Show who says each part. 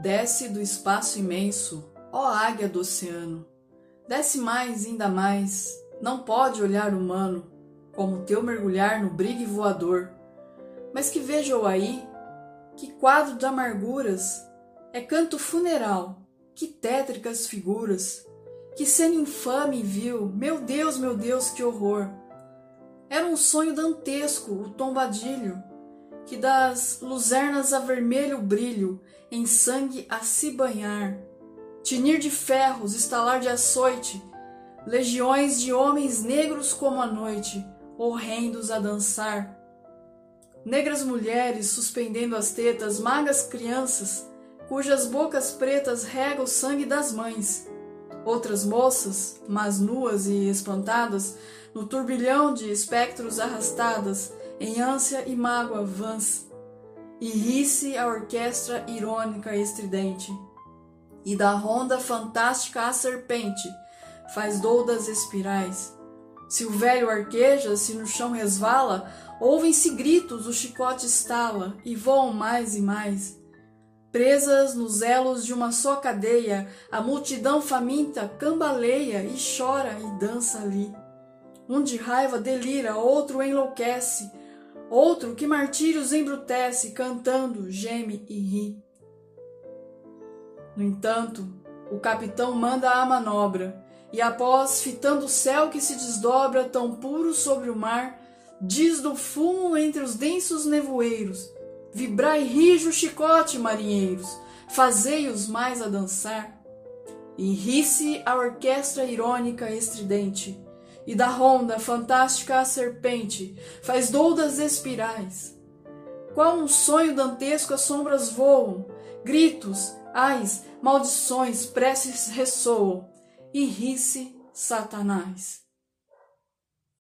Speaker 1: Desce do espaço imenso, ó águia do oceano. Desce mais, ainda mais, não pode olhar humano, como teu mergulhar no brigue voador. Mas que vejo aí, que quadro de amarguras, é canto funeral, que tétricas figuras, que cena infame viu, meu Deus, meu Deus, que horror. Era um sonho dantesco, o tombadilho, que das luzernas a vermelho brilho, em sangue a se banhar. Tinir de ferros, estalar de açoite, legiões de homens negros como a noite, horrendos a dançar. Negras mulheres suspendendo as tetas, magas crianças, cujas bocas pretas regam o sangue das mães. Outras moças, mas nuas e espantadas, no turbilhão de espectros arrastadas, em ânsia e mágoa vãs, e ri-se a orquestra irônica e estridente, e da ronda fantástica a serpente faz doudas espirais. Se o velho arqueja, se no chão resvala, ouvem-se gritos, o chicote estala, e voam mais e mais. Presas nos elos de uma só cadeia, a multidão faminta cambaleia e chora e dança ali. Um de raiva delira, outro enlouquece, outro que martírios embrutece, cantando, geme e ri. No entanto, o capitão manda a manobra, e após, fitando o céu que se desdobra tão puro sobre o mar, diz do fumo entre os densos nevoeiros: Vibrai rijo o chicote, marinheiros, fazei-os mais a dançar. E ri-se a orquestra irônica estridente, e da ronda fantástica a serpente faz doudas espirais. Qual um sonho dantesco as sombras voam, gritos, ais, maldições, preces ressoam, e ri-se Satanás.